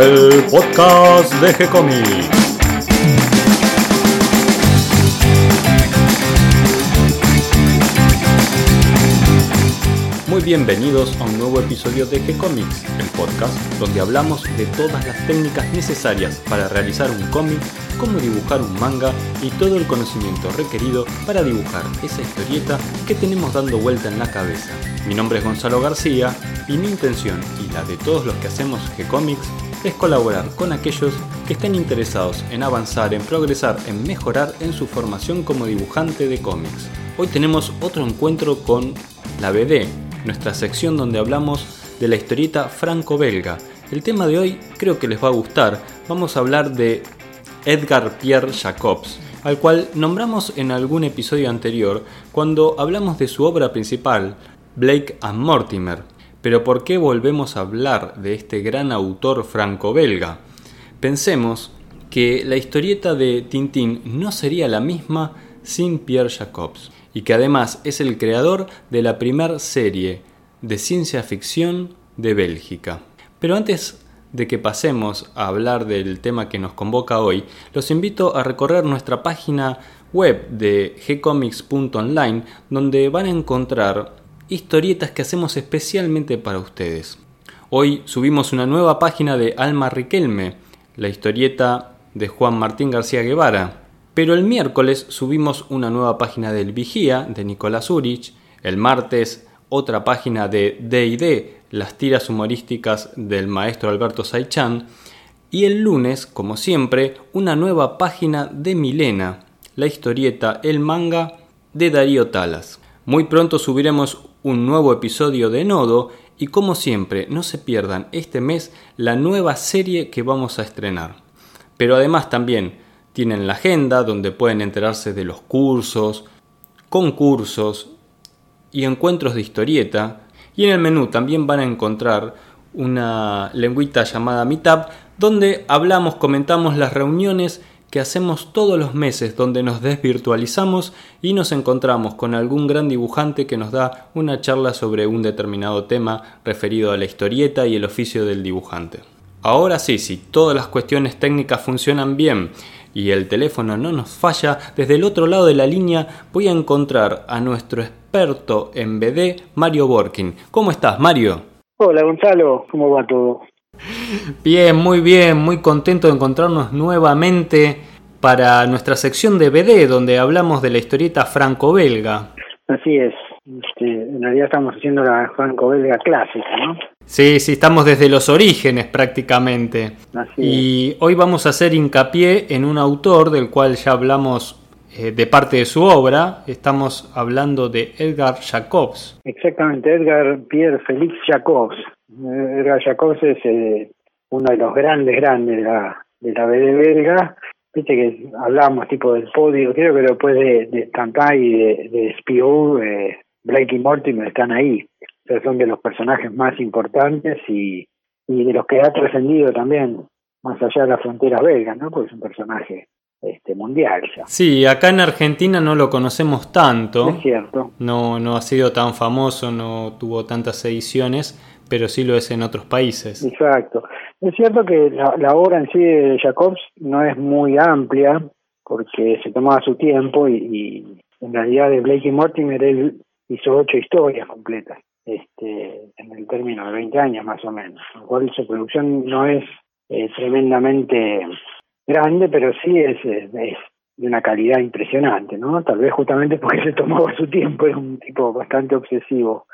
el podcast de G-Comics. Bienvenidos a un nuevo episodio de G-Comics, el podcast donde hablamos de todas las técnicas necesarias para realizar un cómic, cómo dibujar un manga y todo el conocimiento requerido para dibujar esa historieta que tenemos dando vuelta en la cabeza. Mi nombre es Gonzalo García y mi intención y la de todos los que hacemos G-Comics es colaborar con aquellos que estén interesados en avanzar, en progresar, en mejorar en su formación como dibujante de cómics. Hoy tenemos otro encuentro con la BD, nuestra sección donde hablamos de la historieta franco-belga. El tema de hoy creo que les va a gustar. Vamos a hablar de Edgar Pierre Jacobs, al cual nombramos en algún episodio anterior cuando hablamos de su obra principal, Blake and Mortimer. Pero ¿por qué volvemos a hablar de este gran autor franco-belga? Pensemos que la historieta de Tintín no sería la misma sin Pierre Jacobs, y que además es el creador de la primera serie de ciencia ficción de Bélgica. Pero antes de que pasemos a hablar del tema que nos convoca hoy, los invito a recorrer nuestra página web de gcomics.online donde van a encontrar historietas que hacemos especialmente para ustedes. Hoy subimos una nueva página de Alma Riquelme, la historieta de Juan Martín García Guevara. Pero el miércoles subimos una nueva página del Vigía de Nicolás Urich, el martes otra página de D&D, las tiras humorísticas del maestro Alberto Saichan, y el lunes, como siempre, una nueva página de Milena, la historieta El manga de Darío Talas. Muy pronto subiremos un nuevo episodio de Nodo y como siempre no se pierdan este mes la nueva serie que vamos a estrenar. Pero además también tienen la agenda donde pueden enterarse de los cursos, concursos y encuentros de historieta. Y en el menú también van a encontrar una lengüita llamada Meetup donde hablamos, comentamos las reuniones que hacemos todos los meses donde nos desvirtualizamos y nos encontramos con algún gran dibujante que nos da una charla sobre un determinado tema referido a la historieta y el oficio del dibujante. Ahora sí, si todas las cuestiones técnicas funcionan bien y el teléfono no nos falla, desde el otro lado de la línea voy a encontrar a nuestro experto en BD, Mario Borkin. ¿Cómo estás, Mario? Hola, Gonzalo, ¿cómo va todo? Bien, muy bien, muy contento de encontrarnos nuevamente para nuestra sección de BD, donde hablamos de la historieta franco-belga. Así es, este, en realidad estamos haciendo la franco-belga clásica, ¿no? Sí, sí, estamos desde los orígenes prácticamente. y hoy vamos a hacer hincapié en un autor del cual ya hablamos eh, de parte de su obra. Estamos hablando de Edgar Jacobs. Exactamente, Edgar Pierre Félix Jacobs. Edgar Jacobs es eh, uno de los grandes, grandes de la, de la BD belga. Viste que hablamos tipo del podio, creo que después de, de y de, de eh, Blake y Mortimer están ahí. O son de los personajes más importantes y, y de los que ha trascendido también más allá de las fronteras belgas, ¿no? Porque es un personaje este, mundial ya. Sí, acá en Argentina no lo conocemos tanto. Es cierto. No, no ha sido tan famoso, no tuvo tantas ediciones, pero sí lo es en otros países. Exacto. Es cierto que la, obra en sí de Jacobs no es muy amplia, porque se tomaba su tiempo y, y en realidad de Blake y Mortimer él hizo ocho historias completas, este, en el término de 20 años más o menos, lo cual su producción no es eh, tremendamente grande, pero sí es, es, de una calidad impresionante, ¿no? Tal vez justamente porque se tomaba su tiempo, es un tipo bastante obsesivo.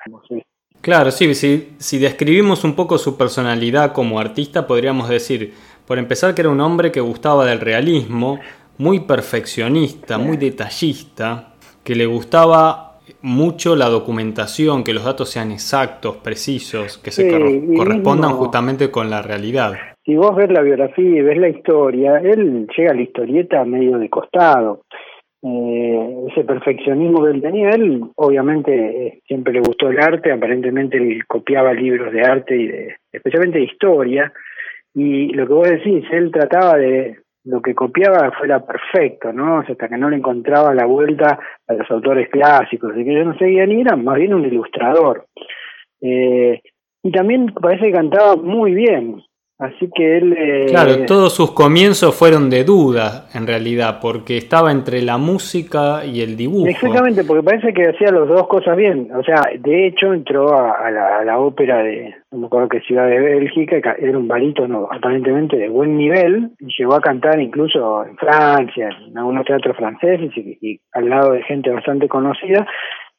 Claro, sí, si, si describimos un poco su personalidad como artista, podríamos decir, por empezar, que era un hombre que gustaba del realismo, muy perfeccionista, muy detallista, que le gustaba mucho la documentación, que los datos sean exactos, precisos, que se correspondan justamente con la realidad. Si vos ves la biografía y ves la historia, él llega a la historieta medio de costado. Eh, ese perfeccionismo que él tenía, él obviamente eh, siempre le gustó el arte, aparentemente él copiaba libros de arte y de, especialmente de historia, y lo que vos decís, él trataba de, lo que copiaba fuera perfecto, ¿no? hasta que no le encontraba la vuelta a los autores clásicos, de que yo no seguía ni era más bien un ilustrador. Eh, y también parece que cantaba muy bien. Así que él... Eh, claro, todos sus comienzos fueron de duda, en realidad, porque estaba entre la música y el dibujo. Exactamente, porque parece que hacía las dos cosas bien. O sea, de hecho entró a, la, ópera de, no me acuerdo qué ciudad de Bélgica, era un barítono aparentemente de buen nivel, y llegó a cantar incluso en Francia, en algunos teatros franceses y al lado de gente bastante conocida.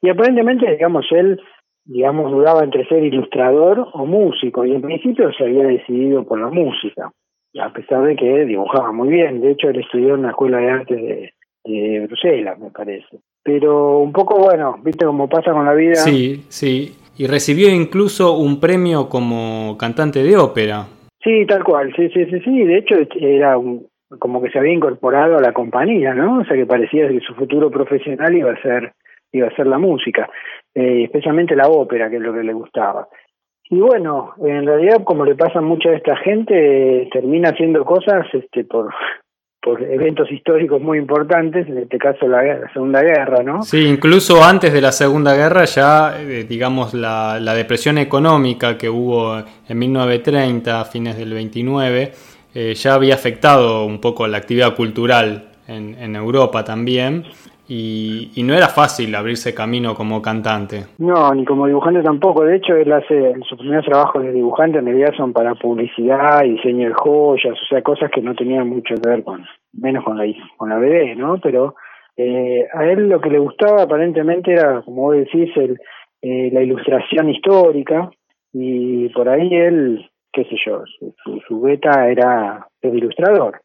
Y aparentemente, digamos, él digamos, dudaba entre ser ilustrador o músico, y en principio se había decidido por la música, a pesar de que dibujaba muy bien. De hecho, él estudió en la Escuela de Arte de, Bruselas, me parece. Pero un poco, bueno, viste cómo pasa con la vida. Sí, sí. Y recibió incluso un premio como cantante de ópera. Sí, tal cual, sí, sí, sí, sí. De hecho, era un, como que se había incorporado a la compañía, ¿no? O sea, que parecía que su futuro profesional iba a ser iba a ser la música, eh, especialmente la ópera, que es lo que le gustaba. Y bueno, en realidad, como le pasa a mucha de esta gente, termina haciendo cosas este, por, por eventos históricos muy importantes, en este caso la, Segunda Guerra, ¿no? Sí, incluso antes de la Segunda Guerra ya, eh, digamos, la, la, depresión económica que hubo en 1930, a fines del 29, eh, ya había afectado un poco la actividad cultural en Europa también. Y, no era fácil abrirse camino como cantante. No, ni como dibujante tampoco. De hecho, él hace sus primeros trabajos de dibujante en realidad son para publicidad y diseño de joyas, o sea, cosas que no tenían mucho que ver con, menos con la, con la BD, ¿no? Pero eh, a él lo que le gustaba aparentemente era, como vos decís, el, eh, la ilustración histórica y por ahí él, qué sé yo, su, su beta era el ilustrador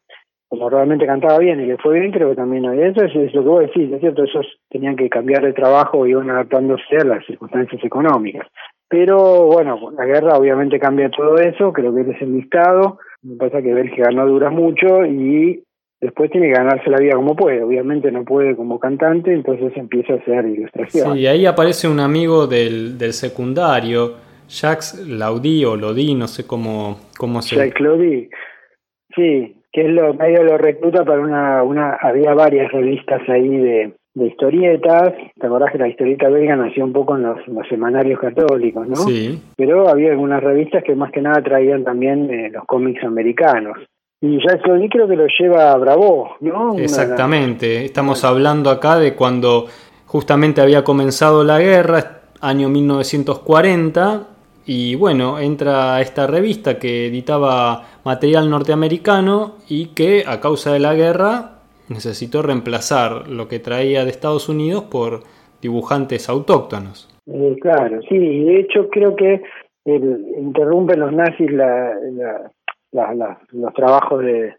como realmente cantaba bien y le fue bien, creo que también había eso, es, lo que vos decís, ¿es cierto? Esos tenían que cambiar de trabajo y iban adaptándose a las circunstancias económicas. Pero bueno, la guerra obviamente cambia todo eso, creo que él es enlistado, me pasa que Bélgica no dura mucho y después tiene que ganarse la vida como puede, obviamente no puede como cantante, entonces empieza a hacer ilustración. Sí, y ahí aparece un amigo del, del secundario, Jacques Laudí o Lodi, no sé cómo, cómo se... Jacques Laudí, sí, que es lo medio lo recluta para una, una había varias revistas ahí de, de historietas, te acordás que la historieta belga nació un poco en los, semanarios católicos, ¿no? Sí. Pero había algunas revistas que más que nada traían también eh, los cómics americanos. Y ya Claudie creo que lo lleva a Bravo, ¿no? Exactamente, estamos hablando acá de cuando justamente había comenzado la guerra, año 1940, y bueno, entra esta revista que editaba material norteamericano y que a causa de la guerra necesitó reemplazar lo que traía de Estados Unidos por dibujantes autóctonos. Eh, claro, sí, y de hecho creo que interrumpen los nazis la, los trabajos de,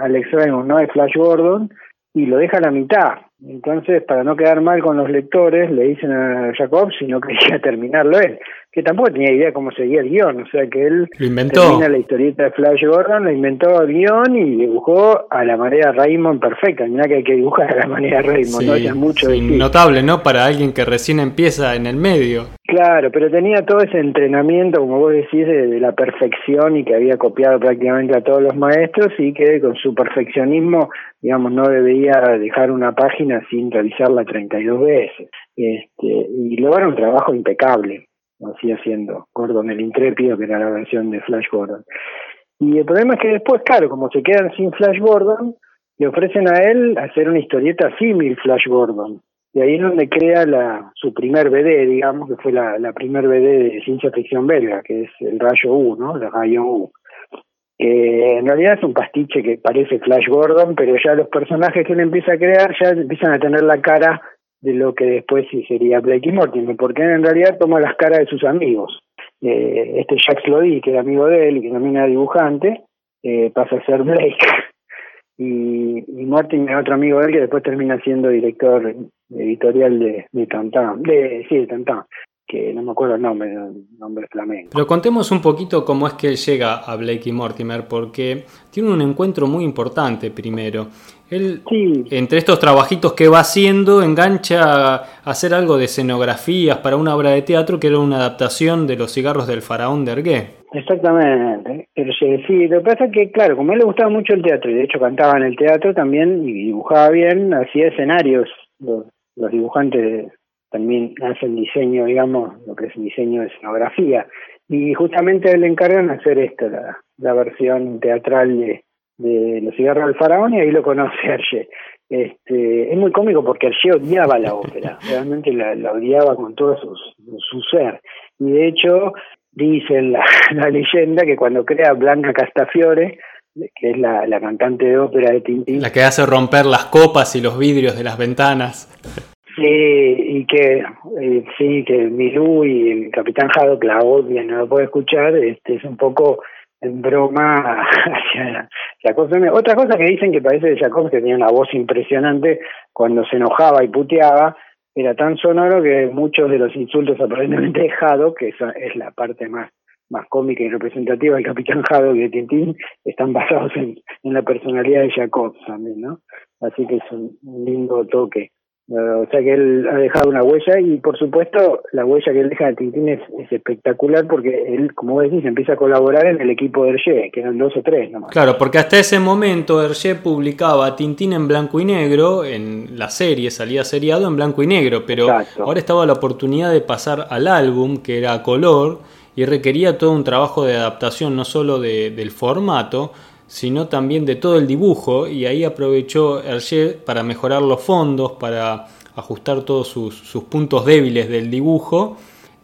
Alex Raymond, ¿no? de Flash Gordon, y lo deja a la mitad. Entonces, para no quedar mal con los lectores, le dicen a Jacob si no quería terminarlo él que tampoco tenía idea cómo seguía el guion, o sea que él lo inventó. termina la historieta de Flash Gordon, lo inventó el guion y dibujó a la manera Raymond perfecta, mira que hay que dibujar a la manera Raymond, no es mucho Notable, ¿no? Para alguien que recién empieza en el medio. Claro, pero tenía todo ese entrenamiento, como vos decís, de, la perfección y que había copiado prácticamente a todos los maestros y que con su perfeccionismo, digamos, no debía dejar una página sin realizarla 32 veces. Este, y luego era un trabajo impecable así haciendo Gordon el Intrépido, que era la versión de Flash Gordon. Y el problema es que después, claro, como se quedan sin Flash Gordon, le ofrecen a él hacer una historieta símil Flash Gordon. Y ahí es donde crea la, su primer BD, digamos, que fue la, la primer BD de ciencia ficción belga, que es el Rayo U, ¿no? El Rayo U. en realidad es un pastiche que parece Flash Gordon, pero ya los personajes que él empieza a crear ya empiezan a tener la cara de lo que después sí sería Blake y Mortimer, porque en realidad toma las caras de sus amigos. Eh, este Jacques Lodi, que era amigo de él y que también era dibujante, eh, pasa a ser Blake. Y, y Mortimer, otro amigo de él, que después termina siendo director editorial de, de Tantan, de, sí, de Tantan que no me acuerdo el nombre, el nombre flamenco. Pero contemos un poquito cómo es que él llega a Blake y Mortimer, porque tiene un encuentro muy importante primero. Él, entre estos trabajitos que va haciendo, engancha a hacer algo de escenografías para una obra de teatro que era una adaptación de Los cigarros del faraón de Ergué. Exactamente. Pero sí, lo que pasa es que, claro, como a él le gustaba mucho el teatro, y de hecho cantaba en el teatro también, y dibujaba bien, hacía escenarios. Los, los dibujantes también hacen diseño, digamos, lo que es diseño de escenografía. Y justamente le encargan hacer esto, la, la versión teatral de, de Los cigarros del faraón, y ahí lo conoce Hergé. Este, es muy cómico porque Hergé odiaba la ópera, realmente la, odiaba con todo su, su ser. Y de hecho, dice la, la leyenda que cuando crea Blanca Castafiore, que es la, la cantante de ópera de Tintín. La que hace romper las copas y los vidrios de las ventanas. Y que eh, sí, que Milú y el Capitán Haddock la odian, no lo puede escuchar, este es un poco en broma hacia Jacob. Otra cosa que dicen que parece de Jacob que tenía una voz impresionante cuando se enojaba y puteaba, era tan sonoro que muchos de los insultos aparentemente de que esa es la parte más más cómica y representativa del Capitán Haddock y de Tintín, están basados en, en la personalidad de Jacob también, ¿no? Así que es un lindo toque. O sea que él ha dejado una huella y por supuesto la huella que él deja de Tintín es, espectacular porque él, como vos decís, empieza a colaborar en el equipo de Hergé, que eran dos o tres nomás. Claro, porque hasta ese momento Hergé publicaba Tintín en blanco y negro, en la serie salía seriado en blanco y negro, pero ahora estaba la oportunidad de pasar al álbum que era a color y requería todo un trabajo de adaptación no solo de, del formato, sino también de todo el dibujo y ahí aprovechó Hergé para mejorar los fondos, para ajustar todos sus, puntos débiles del dibujo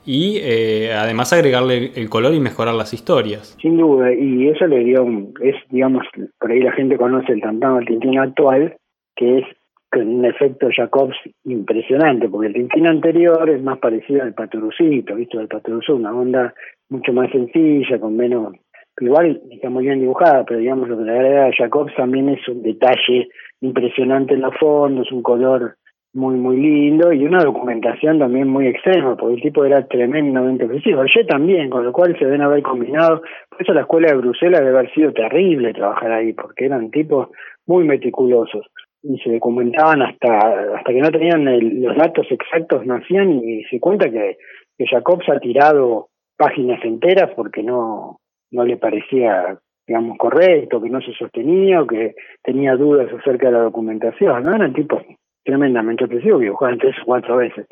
y eh, además agregarle el color y mejorar las historias. Sin duda, y eso le dio, es digamos, por ahí la gente conoce el Tantán el Tintín actual, que es con un efecto Jacobs impresionante, porque el Tintín anterior es más parecido al Paturucito, ¿viste? El Paturuzú, una onda mucho más sencilla, con menos igual está muy bien dibujada, pero digamos lo que le agrega a Jacobs también es un detalle impresionante en los fondos, un color muy muy lindo y una documentación también muy extrema, porque el tipo era tremendamente preciso. Yo también, con lo cual se deben haber combinado. Por eso la escuela de Bruselas debe haber sido terrible trabajar ahí, porque eran tipos muy meticulosos y se documentaban hasta hasta que no tenían los datos exactos, no hacían y se cuenta que, que Jacobs ha tirado páginas enteras porque no no le parecía digamos correcto, que no se sostenía o que tenía dudas acerca de la documentación, ¿no? Eran tipos tremendamente obsesivos que dibujaban tres o cuatro veces.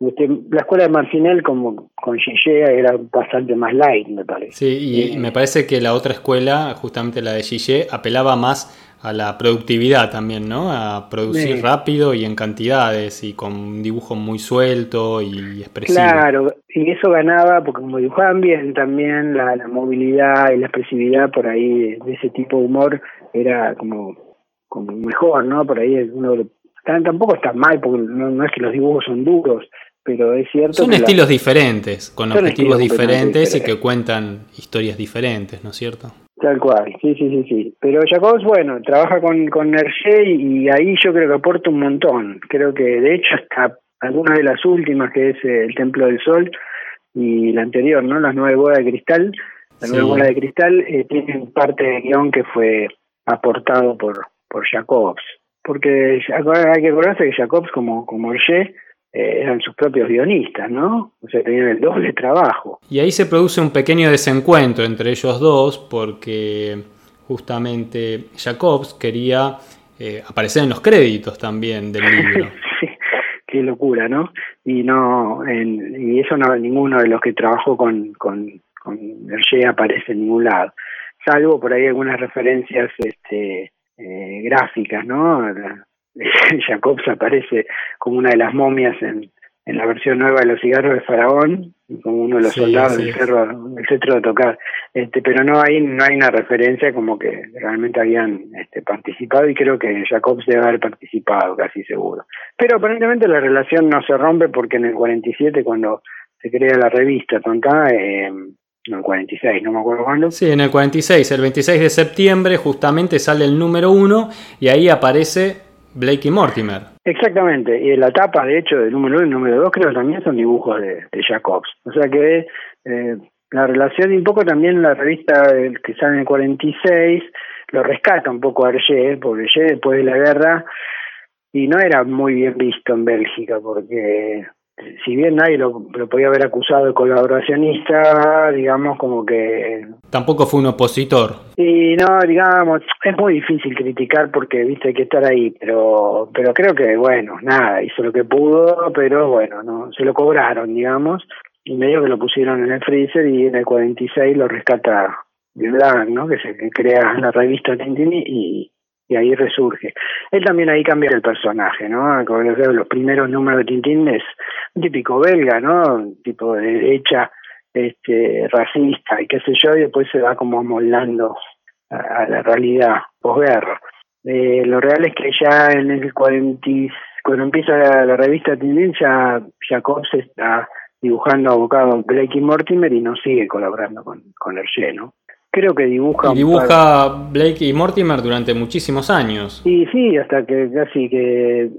Este, la escuela de Marcinel como con Gillet era bastante más light, me parece. Sí, y me parece que la otra escuela, justamente la de Gillet, apelaba más a la productividad también, ¿no? A producir rápido y en cantidades y con un dibujo muy suelto y expresivo. Claro, y eso ganaba porque como dibujaban bien también la, movilidad y la expresividad por ahí de, ese tipo de humor era como, como mejor, ¿no? Por ahí uno tampoco está mal porque no, es que los dibujos son duros, pero es cierto. Son estilos diferentes, con objetivos diferentes y que cuentan historias diferentes, ¿no es cierto? Tal cual, sí, sí, sí, sí. Pero Jacobs, bueno, trabaja con, con Hergé y, ahí yo creo que aporta un montón. Creo que de hecho hasta algunas de las últimas, que es eh, El Templo del Sol y la anterior, ¿no? Las nueve bodas de cristal. La nueve bodas de cristal eh, tienen parte de guion que fue aportado por, por Jacobs. Porque hay que acordarse que Jacobs, como, como Hergé, eran sus propios guionistas, ¿no? O sea, tenían el doble trabajo. Y ahí se produce un pequeño desencuentro entre ellos dos porque justamente Jacobs quería eh, aparecer en los créditos también del libro. sí, qué locura, ¿no? Y no, en, y eso no, ninguno de los que trabajó con, con, con Hergé aparece en ningún lado, salvo por ahí algunas referencias este, eh, gráficas, ¿no? Jacobs aparece como una de las momias en, en la versión nueva de los cigarros de Faraón, como uno de los soldados del cerro, del centro de tocar. Este, pero no hay, no hay una referencia como que realmente habían este, participado y creo que Jacobs debe haber participado, casi seguro. Pero aparentemente la relación no se rompe porque en el 47, cuando se crea la revista Tonta, eh, no, el 46, no me acuerdo cuándo. Sí, en el 46, el 26 de septiembre justamente sale el número uno y ahí aparece Blake y Mortimer. Exactamente, y la tapa, de hecho, del número 1 y número 2 creo que también son dibujos de, Jacobs. O sea que eh, la relación y un poco también la revista que sale en el 46 lo rescata un poco a Hergé, porque Hergé después de la guerra y no era muy bien visto en Bélgica porque si bien nadie lo, podía haber acusado de colaboracionista, digamos como que... Tampoco fue un opositor. Y no, digamos, es muy difícil criticar porque, viste, hay que estar ahí, pero pero creo que, bueno, nada, hizo lo que pudo, pero bueno, no se lo cobraron, digamos. y medio que lo pusieron en el freezer y en el 46 lo rescata Blanc, ¿no? Que se crea la revista Tintín y, y ahí resurge. Él también ahí cambia el personaje, ¿no? Los primeros números de Tintín es un típico belga, ¿no? Tipo de derecha, este, racista y qué sé yo, y después se va como amoldando a, la realidad posguerra. Eh, lo real es que ya en el 40, cuando empieza la, revista Tintín, ya Jacobs está dibujando abocado Blake y Mortimer y no sigue colaborando con, con Hergé, ¿no? Creo que dibuja. Y dibuja Blake y Mortimer durante muchísimos años. Sí, sí, hasta que casi que.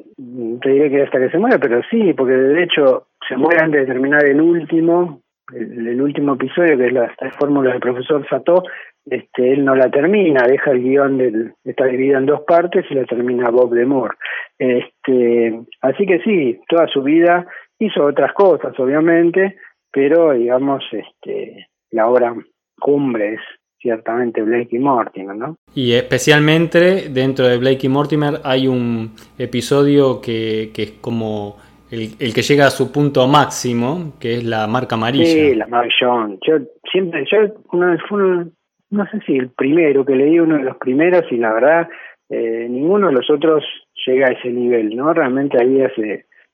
Te diré que hasta que se muera, pero sí, porque de hecho se muere antes de terminar el último, el, último episodio, que es la, fórmula del profesor Sato. Este, él no la termina, deja el guion, del, está dividido en dos partes y la termina Bob de Moore. Este, así que sí, toda su vida hizo otras cosas, obviamente, pero digamos, este, la obra cumbre es ciertamente Blake y Mortimer, ¿no? Y especialmente dentro de Blake y Mortimer hay un episodio que, que es como el, que llega a su punto máximo, que es la marca amarilla. Sí, la John. Yo siempre, yo una fue no sé si el primero que leí, uno de los primeros, y la verdad, eh, ninguno de los otros llega a ese nivel, ¿no? Realmente ahí es,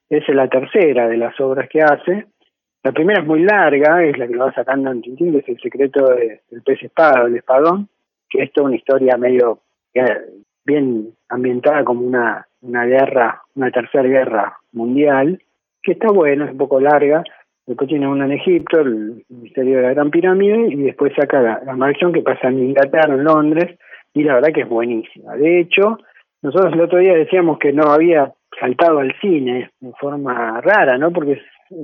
es la tercera de las obras que hace, la primera es muy larga, es la que lo va sacando en Tintín, que es el secreto del pez espada, el espadón, que es toda una historia medio bien ambientada como una, una guerra, una tercera guerra mundial, que está bueno, es un poco larga. Después tiene una en Egipto, el misterio de la Gran Pirámide, y después saca la, la que pasa en Inglaterra, en Londres, y la verdad que es buenísima. De hecho, nosotros el otro día decíamos que no había saltado al cine de forma rara, ¿no? Porque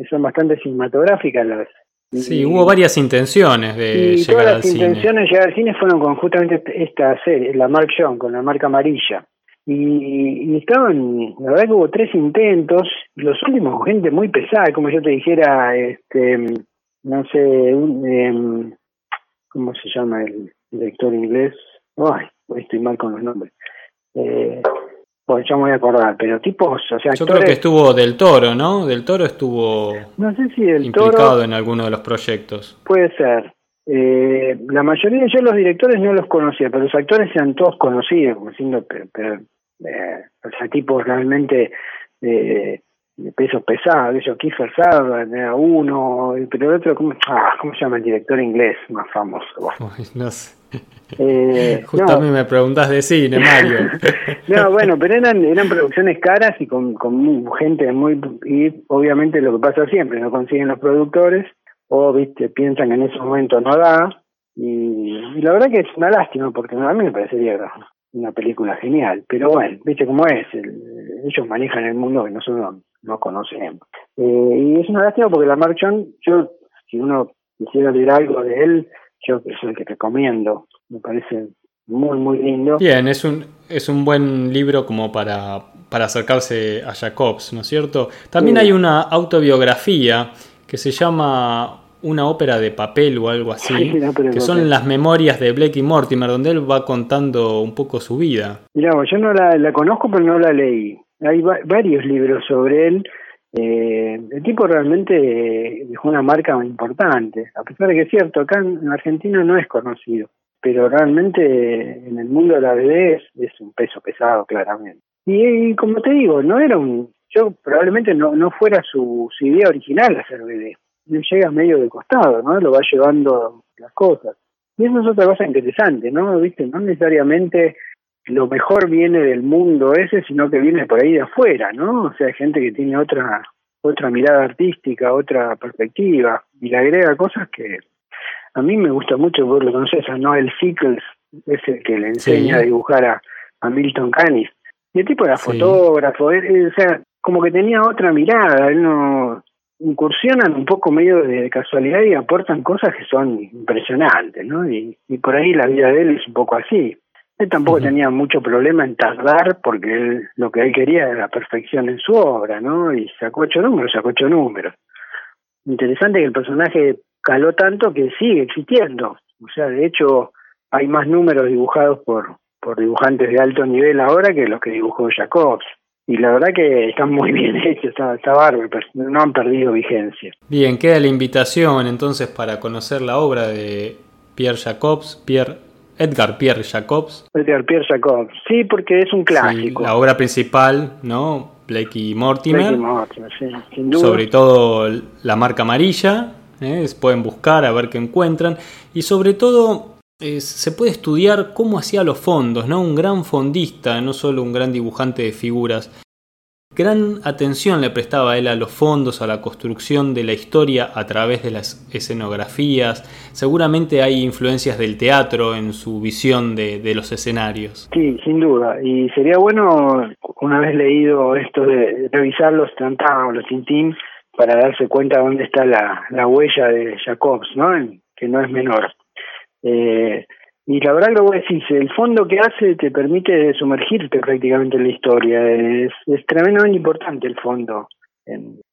son bastante cinematográficas las Sí, hubo varias intenciones de y todas las intenciones de llegar al cine fueron con justamente esta serie, la Mark John, con la marca amarilla. Y, estaban, la verdad que hubo tres intentos, los últimos gente muy pesada, como yo te dijera, este, no sé, em, ¿cómo se llama el director inglés? Ay, estoy mal con los nombres. Eh, pues ya me voy a acordar, pero tipos, o sea, Yo creo que estuvo Del Toro, ¿no? Del Toro estuvo no sé si del implicado en alguno de los proyectos. Puede ser. Eh, la mayoría de yo los directores no los conocía, pero los actores eran todos conocidos, como diciendo, pero, eh, o sea, tipos realmente eh, de pesos pesados, eso, Kiefer Sutherland era uno, pero el otro, ¿cómo, ah, ¿cómo se llama el director inglés más famoso? no sé. Eh, Justo a mí me preguntas de cine, Mario. no, bueno, pero eran, eran producciones caras y con, con gente muy... Y obviamente lo que pasa siempre, no consiguen los productores o, viste, piensan que en ese momento no da. Y, la verdad que es una lástima porque a mí me parecería una película genial. Pero bueno, viste cómo es. ellos manejan el mundo que nosotros no, conocemos. Eh, y es una lástima porque la Marchon, yo, si uno quisiera leer algo de él, yo es el que recomiendo. Me parece muy, muy lindo. Bien, es un, es un buen libro como para, para acercarse a Jacobs, ¿no es cierto? También hay una autobiografía que se llama una ópera de papel o algo así, que son las memorias de Blake y Mortimer, donde él va contando un poco su vida. Mira, yo no la, la conozco, pero no la leí. Hay varios libros sobre él eh, el tipo realmente dejó una marca importante, a pesar de que es cierto, acá en Argentina no es conocido, pero realmente en el mundo de la BD es, un peso pesado, claramente. Y, como te digo, no era un, yo probablemente no, no fuera su, idea original hacer BD, llega medio de costado, ¿no? Lo va llevando las cosas. Y eso es otra cosa interesante, ¿no? ¿Viste? No necesariamente lo mejor viene del mundo ese, sino que viene por ahí de afuera, ¿no? O sea, hay gente que tiene otra otra mirada artística, otra perspectiva, y le agrega cosas que a mí me gusta mucho, vos lo conoces a Noel Sickles, es el que le enseña a dibujar a, Milton Canis. Y el tipo era fotógrafo, o sea, como que tenía otra mirada, él no incursionan un poco medio de casualidad y aportan cosas que son impresionantes, ¿no? Y, y por ahí la vida de él es un poco así. Él tampoco tenía mucho problema en tardar porque él, lo que él quería era la perfección en su obra, ¿no? Y sacó ocho números, sacó ocho números. Interesante que el personaje caló tanto que sigue existiendo. O sea, de hecho, hay más números dibujados por, por dibujantes de alto nivel ahora que los que dibujó Jacobs. y la verdad que están muy bien hechos, está, está bárbaro, no han perdido vigencia. Bien, queda la invitación entonces para conocer la obra de Pierre Jacobs, Pierre Edgar Pierre Jacobs. Edgar Pierre Jacobs, sí, porque es un clásico. la obra principal, ¿no? Blake y Mortimer. Blake y Mortimer, sí, sin duda. Sobre todo la marca amarilla, ¿eh? pueden buscar a ver qué encuentran. Y sobre todo se puede estudiar cómo hacía los fondos, ¿no? Un gran fondista, no solo un gran dibujante de figuras. Gran atención le prestaba él a los fondos, a la construcción de la historia a través de las escenografías. Seguramente hay influencias del teatro en su visión de, los escenarios. Sí, sin duda. Y sería bueno, una vez leído esto de revisar los tratados, los tintín, para darse cuenta dónde está la, la huella de Jacobs, ¿no? Que no es menor. Eh, y la verdad que lo decís, el fondo que hace te permite sumergirte prácticamente en la historia. Es, es tremendamente importante el fondo.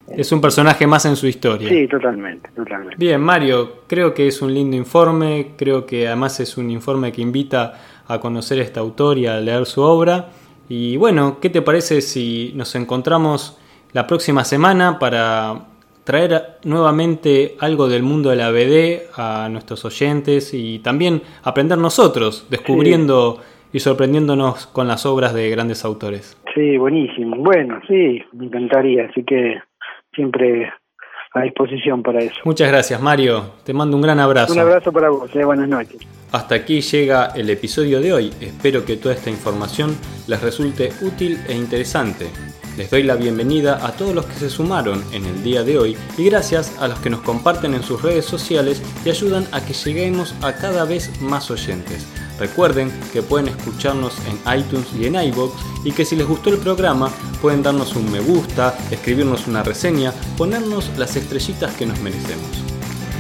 Es un personaje más en su historia. Sí, totalmente, totalmente. Bien, Mario, creo que es un lindo informe, creo que además es un informe que invita a conocer a este autor y a leer su obra. Y bueno, ¿qué te parece si nos encontramos la próxima semana para traer nuevamente algo del mundo de la BD a nuestros oyentes y también aprender nosotros, descubriendo y sorprendiéndonos con las obras de grandes autores. Sí, buenísimo. Bueno, sí, me encantaría, así que siempre a disposición para eso. Muchas gracias, Mario. Te mando un gran abrazo. Un abrazo para vos. Eh. Buenas noches. Hasta aquí llega el episodio de hoy. Espero que toda esta información les resulte útil e interesante. Les doy la bienvenida a todos los que se sumaron en el día de hoy y gracias a los que nos comparten en sus redes sociales y ayudan a que lleguemos a cada vez más oyentes. Recuerden que pueden escucharnos en iTunes y en iBox y que si les gustó el programa pueden darnos un me gusta, escribirnos una reseña, ponernos las estrellitas que nos merecemos.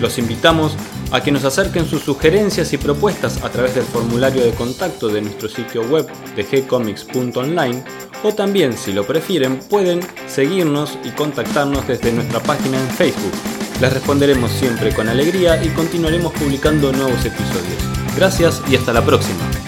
Los invitamos a que nos acerquen sus sugerencias y propuestas a través del formulario de contacto de nuestro sitio web de o también, si lo prefieren, pueden seguirnos y contactarnos desde nuestra página en Facebook. Les responderemos siempre con alegría y continuaremos publicando nuevos episodios. Gracias y hasta la próxima.